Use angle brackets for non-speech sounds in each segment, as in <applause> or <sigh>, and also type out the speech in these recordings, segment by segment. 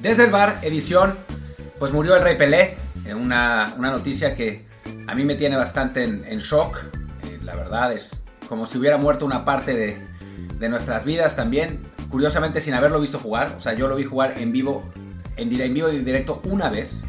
Desde el bar, edición, pues murió el Rey Pelé, eh, una, una noticia que a mí me tiene bastante en, shock. Eh, la verdad es como si hubiera muerto una parte de, de, nuestras vidas también. Curiosamente sin haberlo visto jugar. O sea, yo lo vi jugar en vivo, en, en vivo y directo una vez.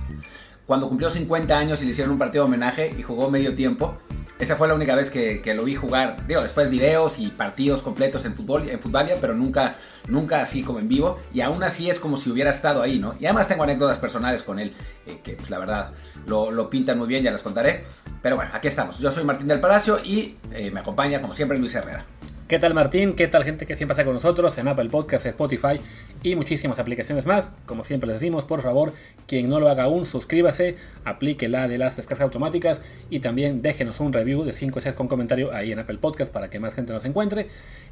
Cuando cumplió 50 años y le hicieron un partido de homenaje y jugó medio tiempo. Esa fue la única vez que, lo vi jugar. Digo, después videos y partidos completos en fútbol, en Futbalia, pero nunca, nunca así como en vivo. Y aún así es como si hubiera estado ahí, ¿no? Y además tengo anécdotas personales con él, eh, que pues la verdad lo, lo, pintan muy bien, ya las contaré. Pero bueno, aquí estamos. Yo soy Martín del Palacio y eh, me acompaña, como siempre, Luis Herrera. ¿Qué tal Martín? ¿Qué tal gente que siempre está con nosotros en Apple Podcast, Spotify y muchísimas aplicaciones más? Como siempre les decimos, por favor, quien no lo haga aún, suscríbase, aplique la de las descargas automáticas y también déjenos un review de 5 o 6 con comentario ahí en Apple Podcast para que más gente nos encuentre.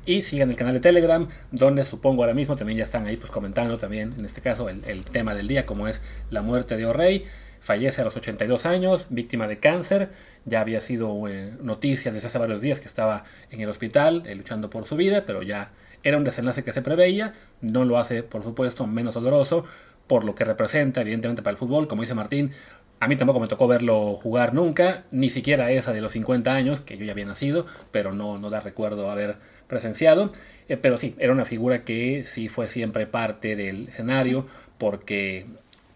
Y sigan el canal de Telegram, donde supongo ahora mismo también ya están ahí pues comentando también, en este caso, el tema del día, como es la muerte de O'Reilly. Fallece a los 82 años, víctima de cáncer. Ya había sido eh, noticias desde hace varios días que estaba en el hospital eh, luchando por su vida, pero ya era un desenlace que se preveía. No lo hace, por supuesto, menos doloroso por lo que representa, evidentemente, para el fútbol. Como dice Martín, a mí tampoco me tocó verlo jugar nunca, ni siquiera esa de los 50 años, que yo ya había nacido, pero no, no da recuerdo haber presenciado. Eh, pero sí, era una figura que sí fue siempre parte del escenario, porque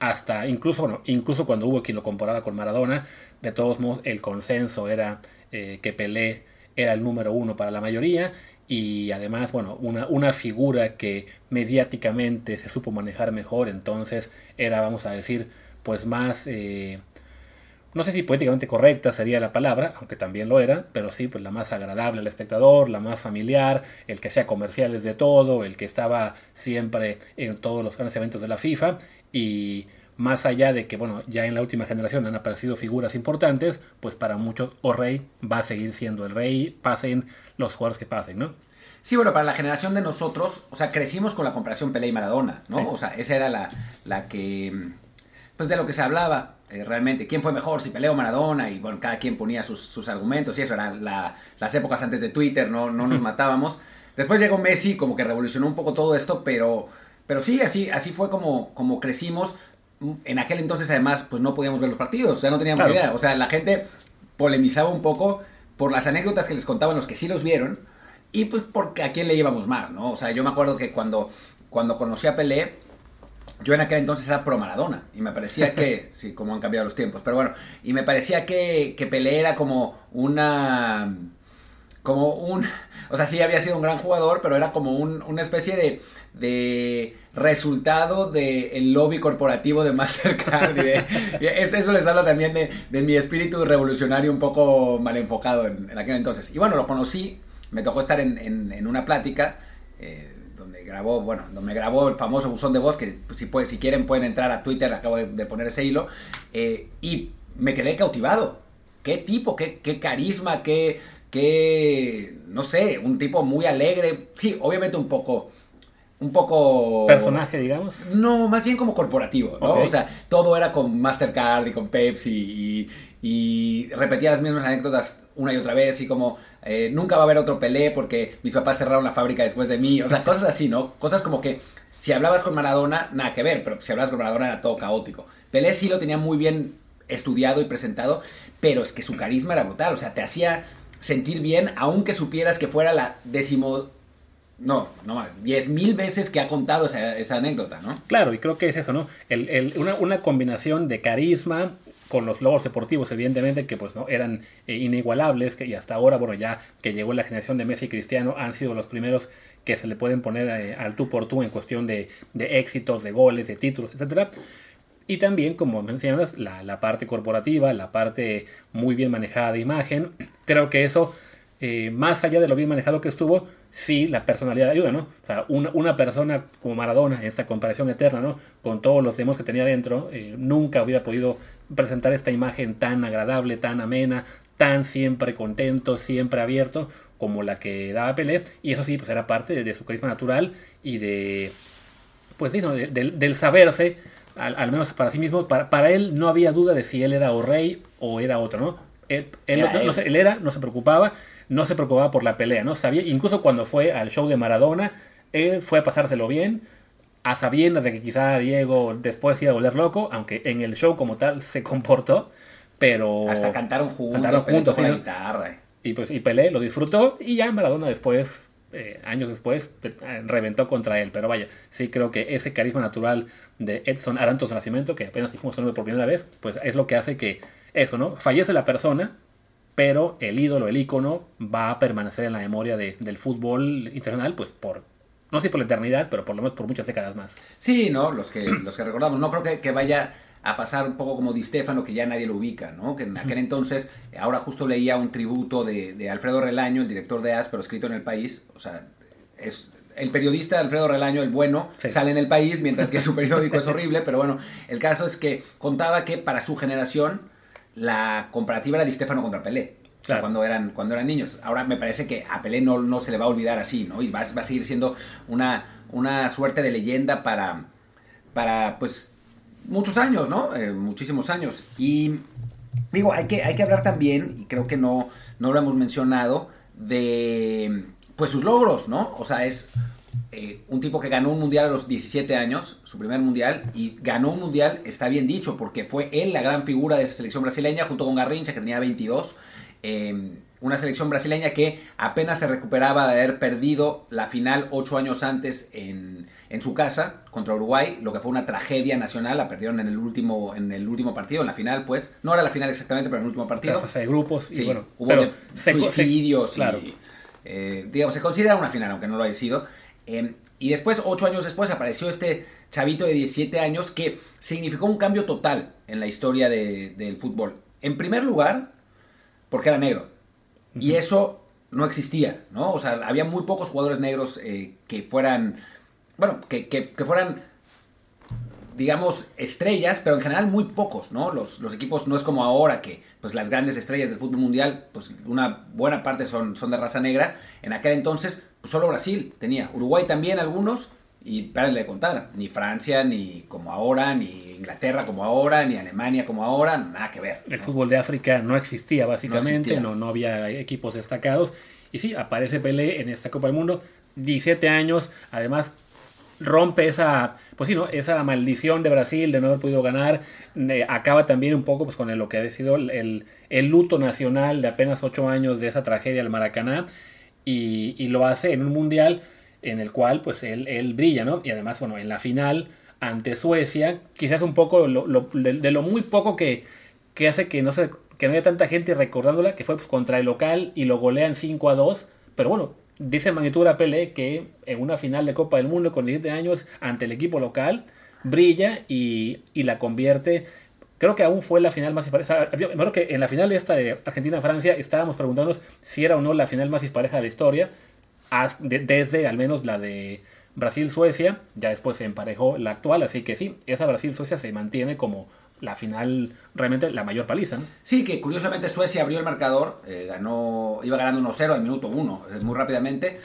hasta incluso, bueno, incluso cuando hubo quien lo comparaba con Maradona, de todos modos el consenso era eh, que Pelé era el número uno para la mayoría y además, bueno, una, una figura que mediáticamente se supo manejar mejor, entonces era, vamos a decir, pues más... Eh, no sé si poéticamente correcta sería la palabra, aunque también lo era, pero sí, pues la más agradable al espectador, la más familiar, el que sea comerciales de todo, el que estaba siempre en todos los grandes eventos de la FIFA y más allá de que, bueno, ya en la última generación han aparecido figuras importantes, pues para muchos O'Reilly va a seguir siendo el rey, pasen los jugadores que pasen, ¿no? Sí, bueno, para la generación de nosotros, o sea, crecimos con la comparación Pelé y Maradona, ¿no? O sea, esa era la, la que, pues de lo que se hablaba. Eh, realmente, quién fue mejor, si Pelé o Maradona, y bueno, cada quien ponía sus, argumentos, y eso eran las épocas antes de Twitter, no, no nos <laughs> matábamos. Después llegó Messi, como que revolucionó un poco todo esto, pero, pero sí, así, así fue como, como crecimos. En aquel entonces, además, pues no podíamos ver los partidos, o sea, no teníamos idea. O sea, la gente polemizaba un poco por las anécdotas que les contaban los que sí los vieron, y pues porque a quién le llevamos más, ¿no? O sea, yo me acuerdo que cuando, cuando conocí a Pelé, yo en aquel entonces era pro Maradona y me parecía que, <laughs> sí, como han cambiado los tiempos, pero bueno, y me parecía que, que Pelé era como una, como un, o sea, sí había sido un gran jugador, pero era como un, una especie de, de resultado del lobby corporativo de Mastercard. Y <laughs> eso, les habla también de, de, mi espíritu revolucionario un poco mal enfocado en, en, aquel entonces. Y bueno, lo conocí, me tocó estar en, en, una plática. Eh, grabó, bueno, me grabó el famoso buzón de voz, que si, si quieren pueden entrar a Twitter, acabo de, poner ese hilo, eh, y me quedé cautivado. Qué tipo, qué, qué carisma, qué, qué, no sé, un tipo muy alegre, sí, obviamente un poco un poco... Personaje, digamos. No, más bien como corporativo, ¿no? O sea, todo era con Mastercard y con Pepsi y, y repetía las mismas anécdotas una y otra vez y como eh, nunca va a haber otro Pelé porque mis papás cerraron la fábrica después de mí, o sea, cosas así, ¿no? Cosas como que si hablabas con Maradona, nada que ver, pero si hablabas con Maradona era todo caótico. Pelé sí lo tenía muy bien estudiado y presentado, pero es que su carisma era brutal, o sea, te hacía sentir bien aunque supieras que fuera la décimo no, no más, diez mil veces que ha contado esa, anécdota, ¿no? Claro, y creo que es eso, ¿no? El, una, una, combinación de carisma con los logros deportivos, evidentemente, que pues no eran eh, inigualables, que, y hasta ahora, bueno, ya que llegó la generación de Messi y Cristiano, han sido los primeros que se le pueden poner eh, al tú por tú en cuestión de, de, éxitos, de goles, de títulos, etcétera. Y también, como mencionas, la, la parte corporativa, la parte muy bien manejada de imagen. <clears throat> Creo que eso, eh, más allá de lo bien manejado que estuvo, sí la personalidad ayuda, ¿no? O sea, una, una, persona como Maradona, en esta comparación eterna, ¿no? Con todos los demos que tenía dentro, nunca hubiera podido presentar esta imagen tan agradable, tan amena, tan siempre contento, siempre abierto, como la que daba Pelé. Y eso sí, pues era parte de, su carisma natural y de, pues sí, del saberse, al, menos para sí mismo, para, él no había duda de si él era o rey o era otro, ¿no? Él, él, él era, no se preocupaba, no se preocupaba por la pelea, ¿no? Sabía, incluso cuando fue al show de Maradona, él fue a pasárselo bien, a sabiendas de que quizá Diego después iba a volver loco, aunque en el show como tal se comportó, pero... Hasta cantaron juntos, cantaron juntos con la guitarra. Y, pues, y Pelé lo disfrutó y ya Maradona después, eh, años después, reventó contra él. Pero vaya, sí creo que ese carisma natural de Edson Arantos Nacimiento, que apenas dijimos su nombre por primera vez, pues es lo que hace que eso, ¿no? Fallece la persona, pero el ídolo, el ícono, va a permanecer en la memoria del fútbol internacional, pues por no sé por la eternidad, pero por lo menos por muchas décadas más. Sí, ¿no? Los que, los que recordamos. No creo que vaya a pasar un poco como Di Stefano, que ya nadie lo ubica, ¿no? Que en aquel entonces, ahora justo leía un tributo de, de, Alfredo Relaño, el director de AS, pero escrito en el país. O sea, es el periodista Alfredo Relaño, el bueno, sale en el país, mientras que su <laughs> periódico es horrible, pero bueno, el caso es que contaba que para su generación la comparativa era Di Stefano contra Pelé cuando, eran, cuando eran niños. Ahora me parece que a Pelé no, no se le va a olvidar así, ¿no? Y va, va a seguir siendo una, una suerte de leyenda para, para pues, muchos años, ¿no? Eh, muchísimos años. Y digo, hay que, hay que hablar también, y creo que no, no lo hemos mencionado, de pues sus logros, ¿no? O sea, es eh, un tipo que ganó un mundial a los 17 años, su primer mundial, y ganó un mundial, está bien dicho, porque fue él la gran figura de esa selección brasileña, junto con Garrincha, que tenía 22. Em, una selección brasileña que apenas se recuperaba de haber perdido la final ocho años antes en, su casa contra Uruguay, lo que fue una tragedia nacional, la perdieron en el último, en el último partido, en la final, pues, no era la final exactamente, pero en el último partido. fase de grupos, sí, bueno, hubo suicidios, claro. Eh, digamos, se considera una final, aunque no lo haya sido. Em, y después, ocho años después, apareció este chavito de 17 años que significó un cambio total en la historia del fútbol. En primer lugar, porque era negro. Y eso no existía, ¿no? O sea, había muy pocos jugadores negros eh, que fueran, bueno, que, que, fueran, digamos, estrellas, pero en general muy pocos, ¿no? Los, los, equipos no es como ahora que, pues, las grandes estrellas del fútbol mundial, pues, una buena parte son, son de raza negra. En aquel entonces, pues, solo Brasil tenía. Uruguay también algunos, y párenle de contar, ni Francia, ni como ahora, ni Inglaterra como ahora, ni Alemania como ahora, nada que ver. El fútbol de África no existía básicamente, no, no, había equipos destacados. Y sí, aparece Pelé en esta Copa del Mundo, 17 años, además rompe esa, pues sí, ¿no? esa maldición de Brasil de no haber podido ganar, eh, acaba también un poco pues, con lo que ha sido el, el, luto nacional de apenas 8 años de esa tragedia del Maracaná, y, y lo hace en un mundial en el cual pues él, él, brilla, ¿no? Y además, bueno, en la final ante Suecia, quizás un poco de, lo muy poco que, que hace que no, se, que no haya tanta gente recordándola, que fue pues, contra el local y lo golean 5 a 2, pero bueno, dice Magnitura Pelé que en una final de Copa del Mundo con 17 años ante el equipo local, brilla y, y la convierte creo que aún fue la final más dispareja. En la final esta de Argentina-Francia estábamos preguntándonos si era o no la final más dispareja de la historia desde al menos la de Brasil-Suecia, ya después se emparejó la actual, así que sí, esa Brasil-Suecia se mantiene como la final, realmente la mayor paliza. Sí, que curiosamente Suecia abrió el marcador, eh, ganó, iba ganando 1-0 al minuto 1, eh, muy rápidamente,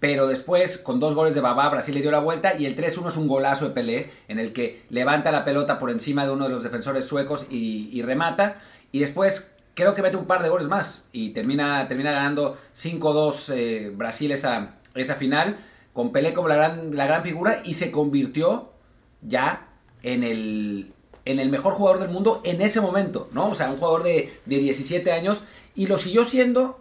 pero después con dos goles de Babá Brasil le dio la vuelta y el 3-1 es un golazo de Pelé en el que levanta la pelota por encima de uno de los defensores suecos y, y remata y después creo que mete un par de goles más y termina, termina ganando 5-2 eh, Brasil esa, esa final, con Pelé como la gran, la gran figura y se convirtió ya en el, en el mejor jugador del mundo en ese momento, ¿no? O sea, un jugador de, de 17 años y lo siguió siendo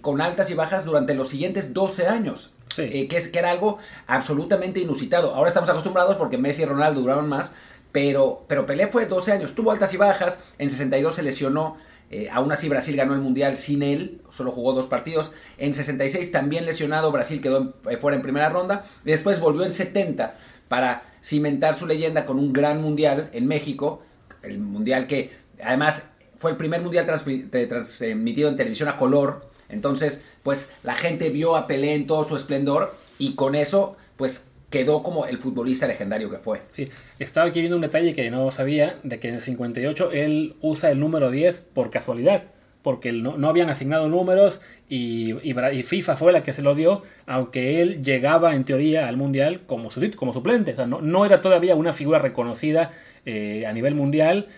con altas y bajas durante los siguientes 12 años. Eh, que, es, que era algo absolutamente inusitado. Ahora estamos acostumbrados porque Messi y Ronaldo duraron más, pero, pero Pelé fue 12 años, tuvo altas y bajas, en 62 se lesionó, eh, aún así Brasil ganó el Mundial sin él, solo jugó dos partidos. En 66 también lesionado, Brasil quedó eh, fuera en primera ronda. Después volvió en 70 para cimentar su leyenda con un gran Mundial en México. El Mundial que además fue el primer Mundial transmitido en televisión a color. Entonces, pues la gente vio a Pelé en todo su esplendor y con eso, pues quedó como el futbolista legendario que fue. Sí, estaba aquí viendo un detalle que no sabía, de que en el 58 él usa el número 10 por casualidad, porque no, no habían asignado números y, FIFA fue la que se lo dio, aunque él llegaba en teoría al Mundial como, como suplente, o sea, no, no era todavía una figura reconocida eh, a nivel mundial,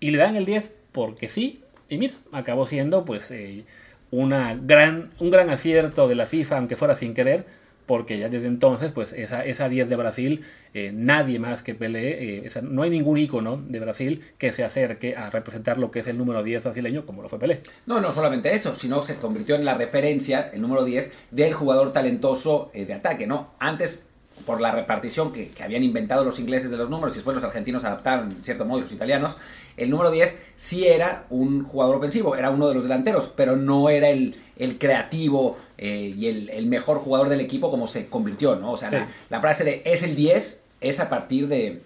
y le dan el 10 porque sí, y mira, acabó siendo pues eh, una gran, un gran acierto de la FIFA, aunque fuera sin querer, porque ya desde entonces, pues esa, esa 10 de Brasil, eh, nadie más que Pelé, eh, no hay ningún ícono de Brasil que se acerque a representar lo que es el número 10 brasileño como lo fue Pelé. No, no solamente eso, sino se convirtió en la referencia, el número 10, del jugador talentoso de ataque, ¿no? Antes por la repartición que, habían inventado los ingleses de los números y después los argentinos adaptaron, en cierto modo, los italianos, el número 10 sí era un jugador ofensivo, era uno de los delanteros, pero no era el, el creativo eh, y el, mejor jugador del equipo como se convirtió, ¿no? O sea, la, frase de es el 10 es a partir de,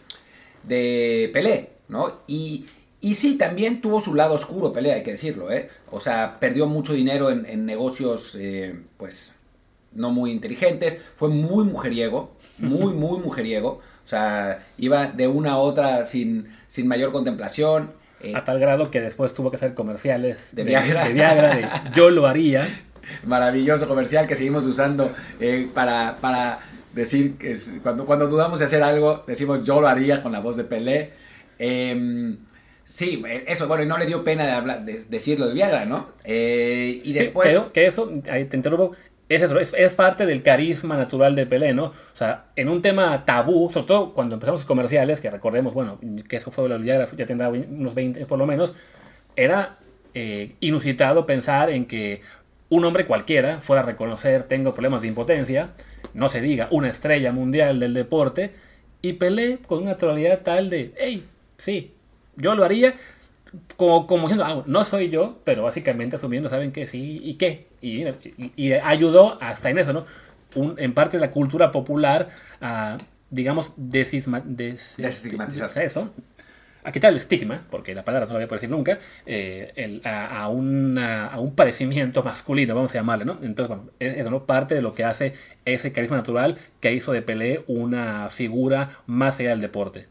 de Pelé, ¿no? Y, y sí, también tuvo su lado oscuro Pelé, hay que decirlo, ¿eh? O sea, perdió mucho dinero en, negocios, eh, pues, no muy inteligentes, fue muy mujeriego, muy, muy mujeriego. O sea, iba de una a otra sin, sin mayor contemplación. Eh, a tal grado que después tuvo que hacer comerciales de, Viagra. yo lo haría. <laughs> Maravilloso comercial que seguimos usando eh, para, para decir que cuando, cuando dudamos de hacer algo, decimos yo lo haría con la voz de Pelé. Em, sí, eso, bueno, y no le dio pena de, hablar, de decirlo de Viagra, ¿no? Eh, y después... que eso, ahí te interrumpo, es, es, parte del carisma natural de Pelé, ¿no? O sea, en un tema tabú, sobre todo cuando empezamos los comerciales, que recordemos, bueno, que eso fue ya, ya tendrá unos 20 por lo menos, era eh, inusitado pensar en que un hombre cualquiera fuera a reconocer tengo problemas de impotencia, no se diga una estrella mundial del deporte, y Pelé con una naturalidad tal de, hey, sí, yo lo haría, como, como diciendo, ah, no soy yo, pero básicamente asumiendo, ¿saben que sí y qué? Y, y, ayudó hasta en eso, ¿no? Un, en parte de la cultura popular a, digamos, desisma, des, desestigmatizar eso, a quitar el estigma, porque la palabra no la voy a decir nunca, eh, a, a, a, un padecimiento masculino, vamos a llamarle, ¿no? Entonces, bueno, eso no parte de lo que hace ese carisma natural que hizo de Pelé una figura más allá del deporte.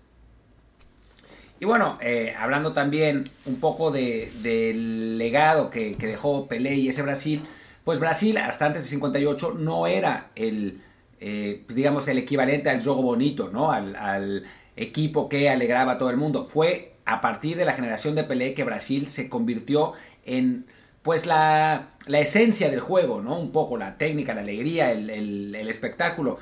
Y bueno, eh, hablando también un poco del legado que, dejó Pelé y ese Brasil, pues Brasil hasta antes de 58 no era el, eh, pues digamos, el equivalente al juego bonito, ¿no? Al, equipo que alegraba a todo el mundo. Fue a partir de la generación de Pelé que Brasil se convirtió en pues la, la esencia del juego, ¿no? Un poco la técnica, la alegría, el, el espectáculo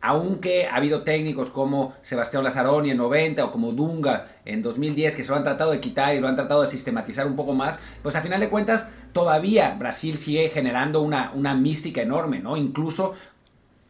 aunque ha habido técnicos como Sebastián Lazzaroni en 90 o como Dunga en 2010 que se lo han tratado de quitar y lo han tratado de sistematizar un poco más, pues a final de cuentas todavía Brasil sigue generando una, una mística enorme, ¿no? Incluso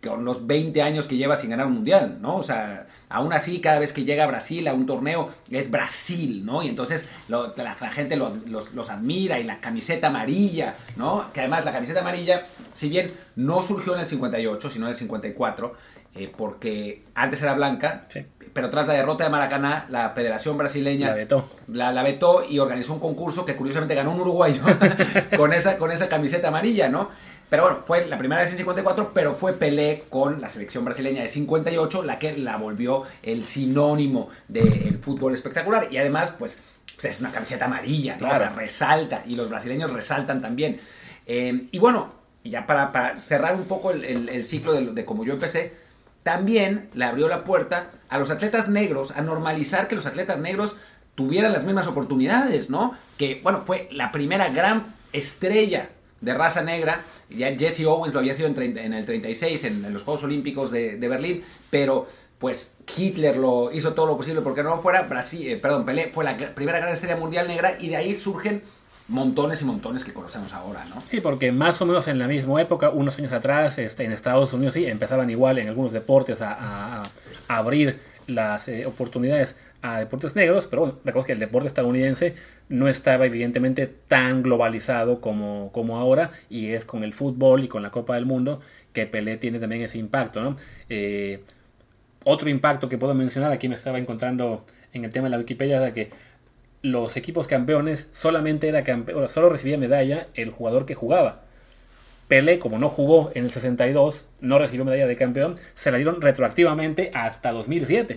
con los 20 años que lleva sin ganar un mundial, ¿no? O sea, aún así, cada vez que llega a Brasil a un torneo, es Brasil, ¿no? Y entonces la, gente los, los, admira y la camiseta amarilla, ¿no? Que además la camiseta amarilla, si bien no surgió en el 58, sino en el 54, eh, porque antes era blanca, pero tras la derrota de Maracaná, la Federación Brasileña la vetó. La, vetó y organizó un concurso que curiosamente ganó un uruguayo <laughs> <laughs> con, esa, con esa camiseta amarilla, ¿no? Pero bueno, fue la primera vez en 54, pero fue Pelé con la selección brasileña de 58 la que la volvió el sinónimo del fútbol espectacular. Y además, pues, pues, es una camiseta amarilla, ¿no? O sea, resalta y los brasileños resaltan también. Eh, y bueno, ya para, cerrar un poco el, ciclo de, de como yo empecé, también le abrió la puerta a los atletas negros, a normalizar que los atletas negros tuvieran las mismas oportunidades, ¿no? Que, bueno, fue la primera gran estrella de raza negra. Ya Jesse Owens lo había sido en, el 36, en, los Juegos Olímpicos de, Berlín, pero pues Hitler lo hizo todo lo posible porque no fuera. Brasil, eh, perdón, Pelé fue la primera gran estrella mundial negra y de ahí surgen montones y montones que conocemos ahora, ¿no? Sí, porque más o menos en la misma época, unos años atrás, este, en Estados Unidos sí, empezaban igual en algunos deportes a, abrir las eh, oportunidades a deportes negros, pero bueno, la cosa es que el deporte estadounidense no estaba evidentemente tan globalizado como, como ahora y es con el fútbol y con la Copa del Mundo que Pelé tiene también ese impacto, ¿no? Eh, otro impacto que puedo mencionar, aquí me estaba encontrando en el tema de la Wikipedia, de que los equipos campeones solamente era campeón, solo recibía medalla el jugador que jugaba. Pelé, como no jugó en el 62, no recibió medalla de campeón, se la dieron retroactivamente hasta 2007.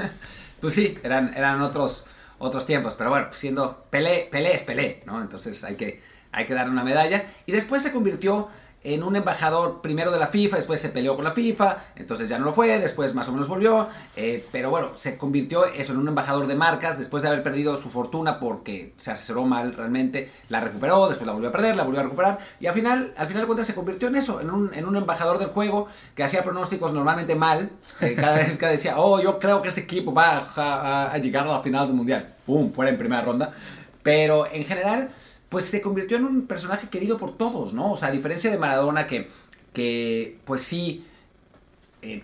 <laughs> pues sí, eran, eran otros, otros tiempos, pero bueno, siendo Pelé, Pelé es Pelé, ¿no? Entonces hay que, hay que darle una medalla. Y después se convirtió en un embajador primero de la FIFA, después se peleó con la FIFA, entonces ya no lo fue, después más o menos volvió, eh, pero bueno, se convirtió eso en un embajador de marcas después de haber perdido su fortuna porque se asesoró mal realmente, la recuperó, después la volvió a perder, la volvió a recuperar y al final, al final de cuentas se convirtió en eso, en un, en un embajador del juego que hacía pronósticos normalmente mal, cada vez que decía, oh, yo creo que ese equipo va a, a llegar a la final del mundial, ¡pum!, fuera en primera ronda, pero en general pues se convirtió en un personaje querido por todos, ¿no? O sea, a diferencia de Maradona que, que pues sí, eh,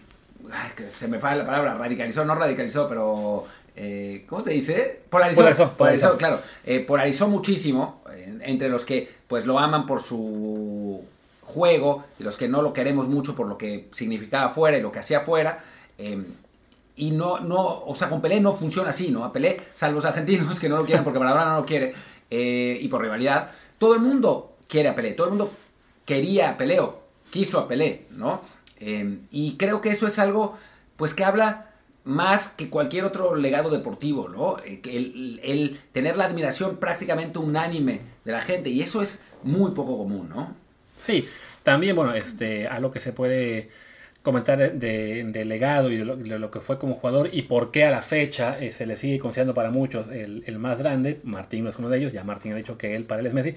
se me falla la palabra, radicalizó, no radicalizó, pero... Eh, ¿Cómo se dice? Polarizó. Polarizó, claro. Eh, polarizó muchísimo entre los que pues lo aman por su juego y los que no lo queremos mucho por lo que significaba afuera y lo que hacía afuera. y no, no, o sea, con Pelé no funciona así, ¿no? A Pelé, salvo los argentinos que no lo quieren porque Maradona no lo quiere, eh, y por rivalidad, todo el mundo quiere a Pelé, todo el mundo quería a Pelé o quiso a Pelé, ¿no? Eh, y creo que eso es algo, pues que habla más que cualquier otro legado deportivo, ¿no? Eh, el, el, tener la admiración prácticamente unánime de la gente, y eso es muy poco común, ¿no? Sí, también, bueno, este, a lo que se puede comentar de, legado y de lo, que fue como jugador y por qué a la fecha eh, se le sigue considerando para muchos el, más grande. Martín no es uno de ellos, ya Martín ha dicho que él para él es Messi,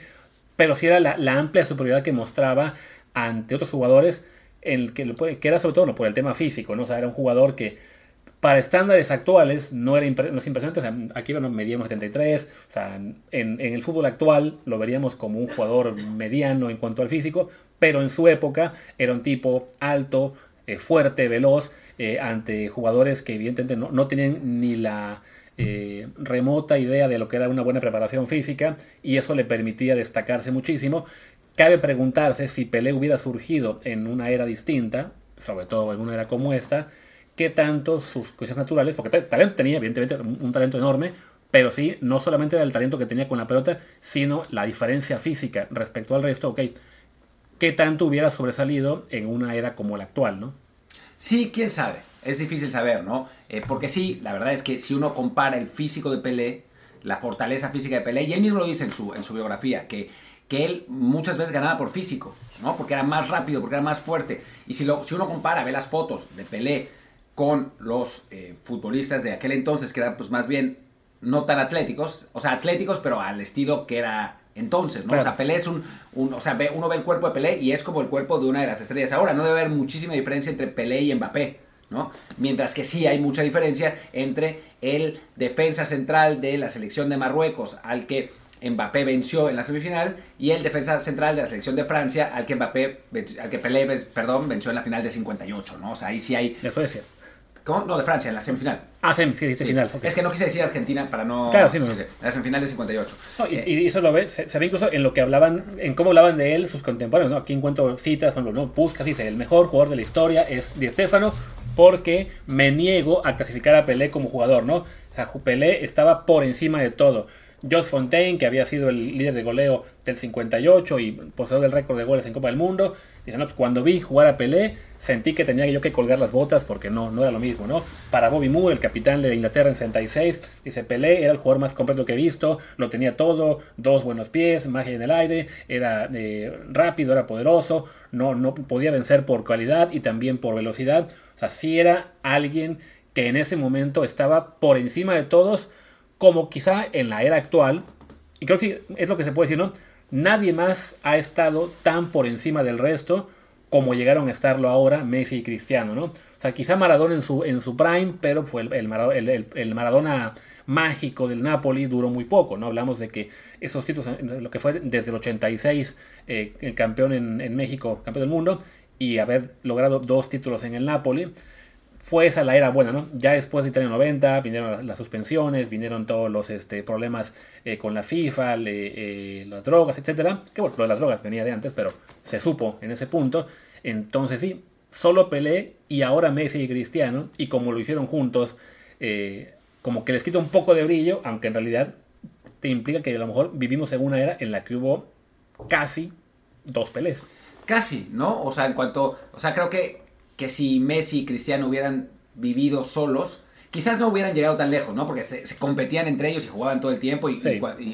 pero sí era la, amplia superioridad que mostraba ante otros jugadores, el que, que era sobre todo por el tema físico, ¿no? O sea, era un jugador que para estándares actuales no era no es impresionante. Aquí bueno, medíamos 73. O sea, en, en, el fútbol actual lo veríamos como un jugador mediano en cuanto al físico, pero en su época era un tipo alto, eh, fuerte, veloz, eh, ante jugadores que evidentemente no, no tienen ni la eh, remota idea de lo que era una buena preparación física y eso le permitía destacarse muchísimo. Cabe preguntarse si Pelé hubiera surgido en una era distinta, sobre todo en una era como esta, qué tanto sus cosas naturales, porque talento tenía, evidentemente, un talento enorme, pero sí, no solamente era el talento que tenía con la pelota, sino la diferencia física respecto al resto, ok, qué tanto hubiera sobresalido en una era como la actual, ¿no? Sí, quién sabe. Es difícil saber, ¿no? Eh, porque sí, la verdad es que si uno compara el físico de Pelé, la fortaleza física de Pelé, y él mismo lo dice en su, en su biografía, que, que él muchas veces ganaba por físico, ¿no? Porque era más rápido, porque era más fuerte. Y si, lo, si uno compara, ve las fotos de Pelé con los eh, futbolistas de aquel entonces, que eran pues más bien no tan atléticos, o sea, atléticos, pero al estilo que era entonces, ¿no? O sea, Pelé es un, o sea, uno ve el cuerpo de Pelé y es como el cuerpo de una de las estrellas. Ahora, no debe haber muchísima diferencia entre Pelé y Mbappé, ¿no? Mientras que sí hay mucha diferencia entre el defensa central de la selección de Marruecos, al que Mbappé venció en la semifinal, y el defensa central de la selección de Francia, al que Mbappé, al que Pelé, perdón, venció en la final de 58, ¿no? O sea, ahí sí hay... Eso es cierto no, de Francia, en la semifinal. Ah, sí, sí, final. Es que no quise decir Argentina para no. Claro, sí, En la semifinal de 58. y, eso lo ve, se, ve incluso en lo que hablaban, en cómo hablaban de él sus contemporáneos, ¿no? Aquí encuentro citas, por ejemplo, ¿no? Busca, dice, el mejor jugador de la historia es Di Stefano, porque me niego a clasificar a Pelé como jugador, ¿no? O sea, Pelé estaba por encima de todo. Jos Fontaine, que había sido el líder de goleo del 58 y poseedor del récord de goles en Copa del Mundo, dice, no, pues cuando vi jugar a Pelé, sentí que tenía yo que colgar las botas porque no, no era lo mismo, ¿no? Para Bobby Moore, el capitán de Inglaterra en 66, dice, Pelé era el jugador más completo que he visto, lo tenía todo, dos buenos pies, magia en el aire, era eh, rápido, era poderoso, no, no podía vencer por cualidad y también por velocidad, o sea, sí era alguien que en ese momento estaba por encima de todos, como quizá en la era actual, y creo que es lo que se puede decir, ¿no? Nadie más ha estado tan por encima del resto como llegaron a estarlo ahora Messi y Cristiano, ¿no? O sea, quizá Maradona en su, en su prime, pero fue el, el, Maradona mágico del Napoli duró muy poco, ¿no? Hablamos de que esos títulos, lo que fue desde el 86, eh, el campeón en, en México, campeón del mundo, y haber logrado dos títulos en el Napoli, fue esa la era buena, ¿no? Ya después de Italia 90 vinieron las, suspensiones, vinieron todos los este, problemas eh, con la FIFA, eh, las drogas, etcétera. Que bueno, lo de las drogas venía de antes, pero se supo en ese punto. Entonces sí, solo Pelé y ahora Messi y Cristiano, y como lo hicieron juntos, eh, como que les quita un poco de brillo, aunque en realidad te implica que a lo mejor vivimos en una era en la que hubo casi dos Pelés. Casi, ¿no? O sea, en cuanto, o sea, creo que que si Messi y Cristiano hubieran vivido solos, quizás no hubieran llegado tan lejos, ¿no? Porque se, competían entre ellos y jugaban todo el tiempo y,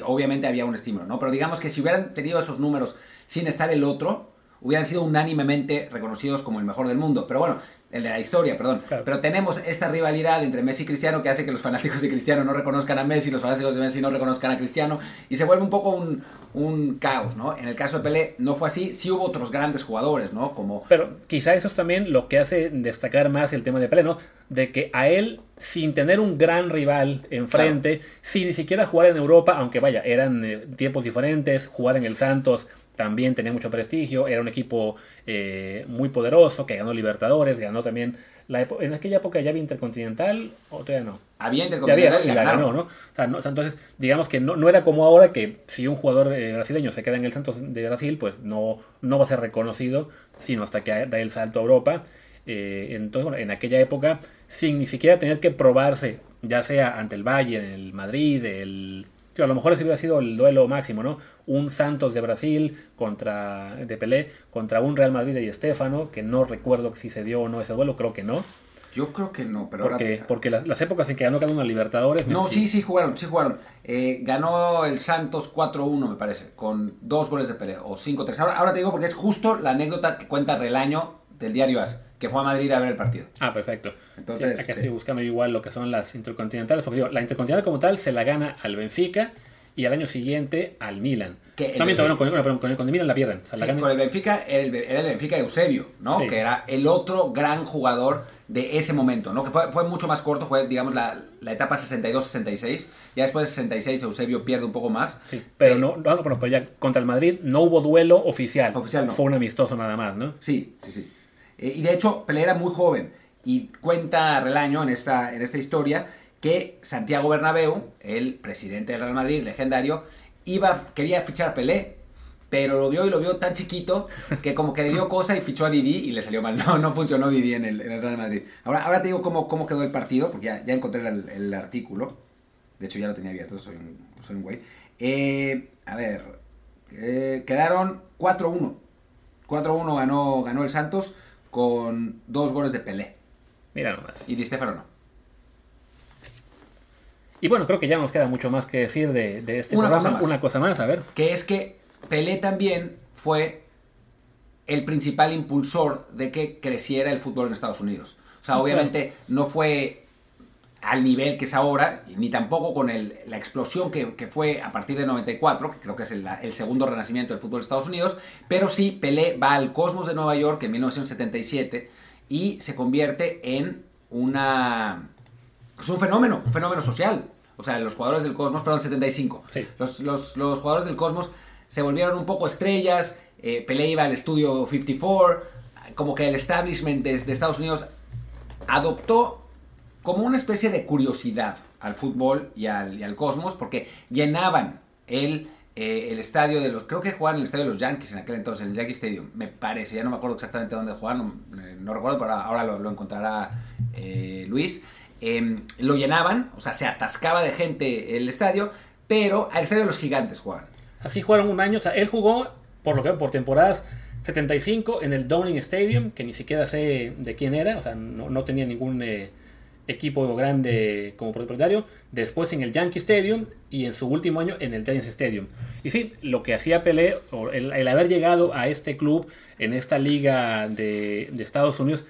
obviamente había un estímulo, ¿no? Pero digamos que si hubieran tenido esos números sin estar el otro, hubieran sido unánimemente reconocidos como el mejor del mundo. Pero bueno, el de la historia, perdón. Pero tenemos esta rivalidad entre Messi y Cristiano que hace que los fanáticos de Cristiano no reconozcan a Messi, los fanáticos de Messi no reconozcan a Cristiano, y se vuelve un poco un, un caos, ¿no? En el caso de Pelé no fue así, sí hubo otros grandes jugadores, ¿no? Como... Pero quizá eso es también lo que hace destacar más el tema de Pelé, ¿no? De que a él, sin tener un gran rival enfrente, sin ni siquiera jugar en Europa, aunque vaya, eran eh, tiempos diferentes, jugar en el Santos también tenía mucho prestigio, era un equipo eh, muy poderoso, que ganó Libertadores, ganó también la en aquella época ya había Intercontinental o todavía no. Había Intercontinental y la ganó, ¿no? O sea, entonces, digamos que no, no, era como ahora que si un jugador eh, brasileño se queda en el Santos de Brasil, pues no, no va a ser reconocido, sino hasta que da el salto a Europa. Eh, entonces, bueno, en aquella época, sin ni siquiera tener que probarse, ya sea ante el Bayern, el Madrid, el a lo mejor ese hubiera sido el duelo máximo, ¿no? Un Santos de Brasil contra de Pelé contra un Real Madrid y Estefano, que no recuerdo si se dio o no ese duelo, creo que no. Yo creo que no, pero porque, porque las, épocas en que ganó cada uno a Libertadores. No, sí, sí jugaron, sí jugaron. Eh, ganó el Santos 4-1, me parece, con dos goles de Pelé, o 5-3. Ahora, ahora te digo porque es justo la anécdota que cuenta Relaño del diario AS que fue a Madrid a ver el partido. Ah, perfecto. Entonces, aquí estoy buscando igual lo que son las intercontinentales, porque digo, la intercontinental como tal se la gana al Benfica y al año siguiente al Milan. También con, con, el Milan la pierden. con el Benfica era el, el Benfica Eusebio, ¿no? Que era el otro gran jugador de ese momento, ¿no? Que fue, fue mucho más corto, fue, digamos, la, la etapa 62-66. Ya después de 66 Eusebio pierde un poco más. Sí, pero, eh, no, no, bueno, pero ya contra el Madrid no hubo duelo oficial. Oficial no. Fue un amistoso nada más, ¿no? Sí, sí, sí. Eh, y de hecho, Pelé era muy joven. Y cuenta Relaño en esta, en esta historia que Santiago Bernabéu, el presidente del Real Madrid, legendario, iba, quería fichar a Pelé, pero lo vio y lo vio tan chiquito que como que le dio cosa y fichó a Didi y le salió mal. <laughs> No, no funcionó Didi en el, Real Madrid. Ahora, ahora te digo cómo, cómo quedó el partido, porque ya, encontré el, artículo. De hecho, ya lo tenía abierto, soy un, soy un güey. Eh, a ver, eh, quedaron 4-1. 4-1 ganó, ganó el Santos con dos goles de Pelé. Mira nomás. Y Di Stefano no. Y bueno, creo que ya nos queda mucho más que decir de, este una programa. Cosa más, una cosa más, a ver. Que es que Pelé también fue el principal impulsor de que creciera el fútbol en Estados Unidos. O sea, obviamente no fue al nivel que es ahora, ni tampoco con la explosión que, fue a partir de 94, que creo que es el, segundo renacimiento del fútbol de Estados Unidos, pero sí Pelé va al Cosmos de Nueva York en 1977 y se convierte en una... Es pues un fenómeno, un fenómeno social. O sea, los jugadores del Cosmos, perdón, 75. Los, los, los, jugadores del Cosmos se volvieron un poco estrellas, eh, Pelé iba al estudio 54, como que el establishment de Estados Unidos adoptó como una especie de curiosidad al fútbol y al, cosmos, porque llenaban el, eh, el estadio de los. Creo que jugaban en el estadio de los Yankees en aquel entonces, en el Yankee Stadium, me parece, ya no me acuerdo exactamente dónde jugaban, no, recuerdo, pero ahora lo, encontrará eh, Luis. Em, lo llenaban, o sea, se atascaba de gente el estadio, pero al estadio de los gigantes jugaban. Así jugaron un año, o sea, él jugó, por lo que por temporadas 75 en el Downing Stadium, que ni siquiera sé de quién era, o sea, no, no tenía ningún. Equipo grande como propietario, después en el Yankee Stadium y en su último año en el Giants Stadium. Y sí, lo que hacía Pelé, el, haber llegado a este club en esta liga de, Estados Unidos,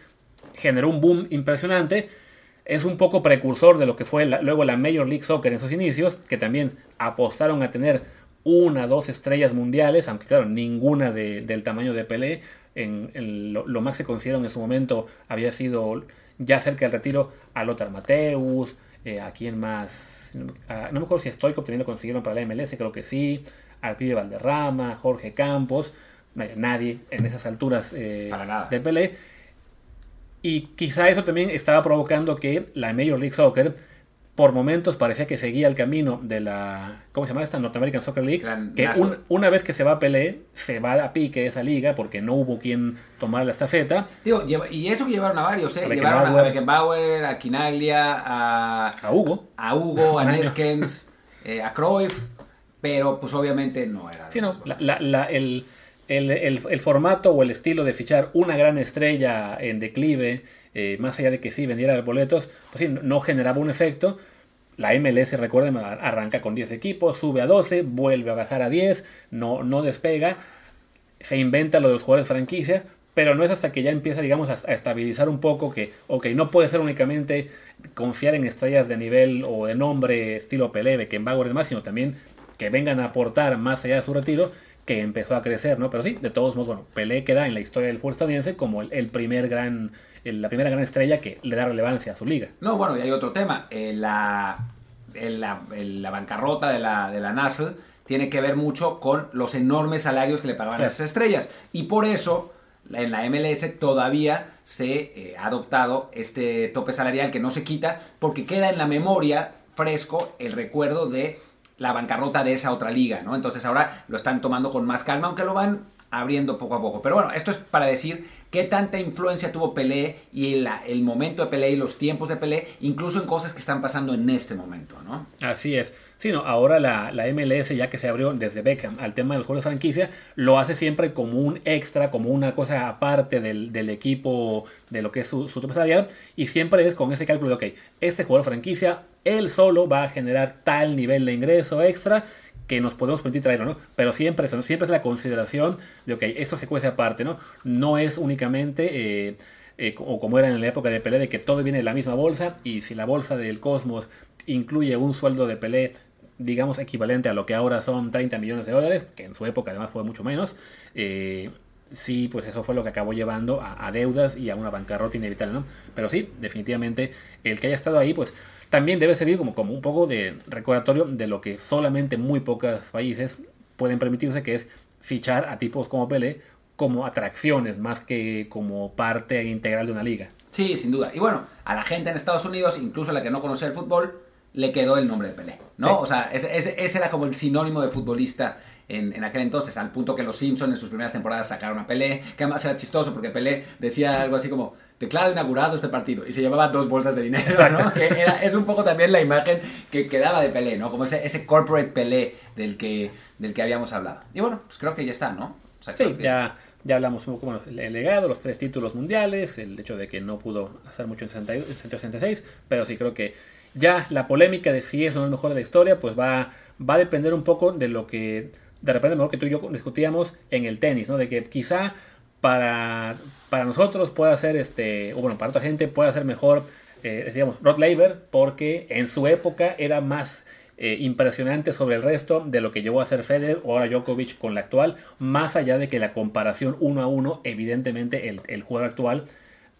generó un boom impresionante. Es un poco precursor de lo que fue luego la Major League Soccer en sus inicios, que también apostaron a tener una, dos estrellas mundiales, aunque claro, ninguna del tamaño de Pelé. Lo, lo, más que consideraron en su momento había sido ya cerca del retiro a Lothar Mateus, eh, a quien más, no me acuerdo si Stoico también lo consiguieron para la MLS, creo que sí, al pibe Valderrama, Jorge Campos, nadie en esas alturas eh, de Pelé. Y quizá eso también estaba provocando que la Major League Soccer por momentos parecía que seguía el camino de la. ¿Cómo se llama esta? North American Soccer League. que una vez que se va a Pelé, se va a pique esa liga porque no hubo quien tomar la estafeta. Digo, y eso que llevaron a varios, ¿eh? llevaron a Beckenbauer, a Kinaglia, a. A Hugo. A Hugo, a <laughs> Neskens, eh, a Cruyff. Pero pues obviamente no era. Sí, no. el, el, formato o el estilo de fichar una gran estrella en declive eh, más allá de que sí vendiera boletos, pues no generaba un efecto. La MLS, recuerden, arranca con 10 equipos, sube a 12, vuelve a bajar a 10, no, no despega. se inventa lo de los jugadores franquicia, pero no es hasta que ya empieza, digamos, a, estabilizar un poco que, ok, no puede ser únicamente confiar en estrellas de nivel o de nombre estilo Pelé, Beckenbauer y demás, sino también que vengan a aportar más allá de su retiro, que empezó a crecer, ¿no? Pero sí, de todos modos, bueno, Pelé queda en la historia del fútbol estadounidense como el, primer gran, la primera gran estrella que le da relevancia a su liga. No, bueno, y hay otro tema, eh, la, la, bancarrota de la, de la NASA tiene que ver mucho con los enormes salarios que le pagaban a esas estrellas, y por eso en la MLS todavía se eh, ha adoptado este tope salarial que no se quita porque queda en la memoria fresco el recuerdo de la bancarrota de esa otra liga, ¿no? Entonces ahora lo están tomando con más calma, aunque lo van abriendo poco a poco. Pero bueno, esto es para decir qué tanta influencia tuvo Pelé y el, momento de Pelé y los tiempos de Pelé, incluso en cosas que están pasando en este momento, ¿no? Así es. Sí, no, ahora la, la, MLS, ya que se abrió desde Beckham al tema de los juegos de franquicia, lo hace siempre como un extra, como una cosa aparte del, del equipo, de lo que es su, su tope salarial, y siempre es con ese cálculo de, ok, este jugador de franquicia, él solo va a generar tal nivel de ingreso extra que nos podemos permitir traerlo, ¿no? Pero siempre, siempre es la consideración de, ok, esto se cuece aparte, ¿no? No es únicamente... Eh, eh, o como era en la época de Pelé, de que todo viene de la misma bolsa y si la bolsa del Cosmos incluye un sueldo de Pelé, digamos, equivalente a lo que ahora son 30 millones de dólares, que en su época además fue mucho menos, eh, sí, pues eso fue lo que acabó llevando a, a, deudas y a una bancarrota inevitable, ¿no? Pero sí, definitivamente, el que haya estado ahí, pues también debe servir como, como un poco de recordatorio de lo que solamente muy pocos países pueden permitirse, que es fichar a tipos como Pelé como atracciones más que como parte integral de una liga. Sí, sin duda. Y bueno, a la gente en Estados Unidos, incluso a la que no conocía el fútbol, le quedó el nombre de Pelé, ¿no? O sea, ese, ese, era como el sinónimo de futbolista en, en, aquel entonces, al punto que los Simpsons en sus primeras temporadas sacaron a Pelé, que además era chistoso porque Pelé decía algo así como, declara inaugurado este partido, y se llevaba dos bolsas de dinero, ¿no? Que era, es un poco también la imagen que quedaba de Pelé, ¿no? Como ese, ese corporate Pelé del que, del que habíamos hablado. Y bueno, pues creo que ya está, ¿no? O sea, sí, ya... Ya hablamos un poco, bueno, el legado, los tres títulos mundiales, el hecho de que no pudo hacer mucho en 166, pero sí creo que ya la polémica de si es o no el mejor de la historia, pues va, va a depender un poco de lo que de repente mejor que tú y yo discutíamos en el tenis, ¿no? De que quizá para, para nosotros pueda ser, este, o bueno, para otra gente pueda ser mejor, eh, digamos, Rod Laver, porque en su época era más eh, impresionante sobre el resto de lo que llevó a ser Federer o ahora Djokovic con la actual, más allá de que la comparación uno a uno, evidentemente el, el jugador actual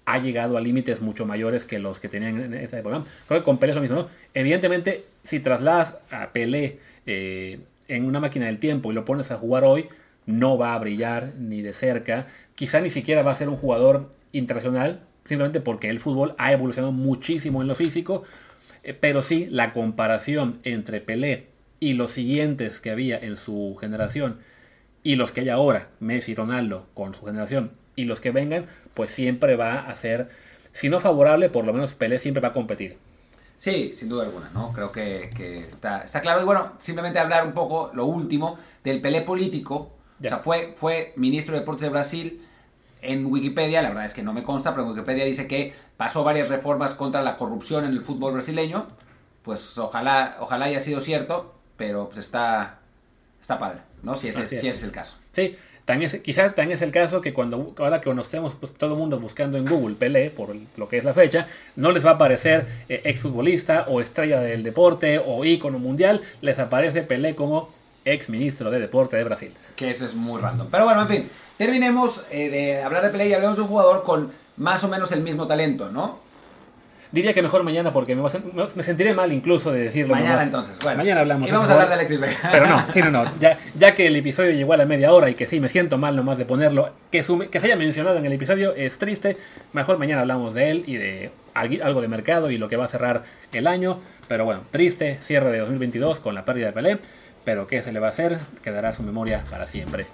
ha llegado a límites mucho mayores que los que tenían en esa época. Creo que con Pelé es lo mismo, ¿no? Evidentemente, si trasladas a Pelé eh, en una máquina del tiempo y lo pones a jugar hoy, no va a brillar ni de cerca. Quizá ni siquiera va a ser un jugador internacional, simplemente porque el fútbol ha evolucionado muchísimo en lo físico. Eh, pero sí, la comparación entre Pelé y los siguientes que había en su generación y los que hay ahora, Messi y Ronaldo con su generación y los que vengan, pues siempre va a ser, si no favorable, por lo menos Pelé siempre va a competir. Sí, sin duda alguna, ¿no? Creo que, está, está, claro. Y bueno, simplemente hablar un poco, lo último, del Pelé político. O sea, fue, fue ministro de Deportes de Brasil. En Wikipedia, la verdad es que no me consta, pero en Wikipedia dice que pasó varias reformas contra la corrupción en el fútbol brasileño. Pues ojalá, ojalá haya sido cierto, pero pues está, está padre, ¿no? Si ese, si ese es el caso. Sí, quizás también es el caso que cuando ahora que nos estemos pues, todo el mundo buscando en Google Pelé por lo que es la fecha, no les va a aparecer eh, exfutbolista o estrella del deporte o ícono mundial, les aparece Pelé como ex ministro de deporte de Brasil. Que eso es muy random. Pero bueno, en fin, terminemos eh, de hablar de Pelé y hablemos de un jugador con más o menos el mismo talento, ¿no? Diría que mejor mañana porque me, me sentiré mal incluso de decirlo. Mañana entonces, bueno. Mañana hablamos. Y vamos a hablar de Alexis Vega. Pero no, sí, no, no. Ya, ya, que el episodio llegó a la media hora y que sí, me siento mal nomás de ponerlo, que, que se haya mencionado en el episodio es triste. Mejor mañana hablamos de él y de algo de mercado y lo que va a cerrar el año. Pero bueno, triste cierre de 2022 con la pérdida de Pelé. Pero ¿qué se le va a hacer? Quedará su memoria para siempre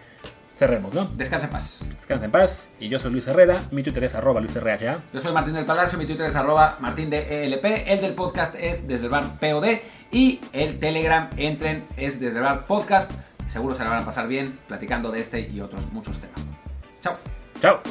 cerremos, ¿no? Descansa en paz. Descansa en paz. Y yo soy Luis Herrera, mi Twitter es arroba Luis Yo soy Martín del Palacio, mi Twitter es arroba Martín de ELP. El del podcast es desde el bar POD. Y el Telegram, entren, es desde el bar podcast. Seguro se la van a pasar bien platicando de este y otros muchos temas. Chao. Chao.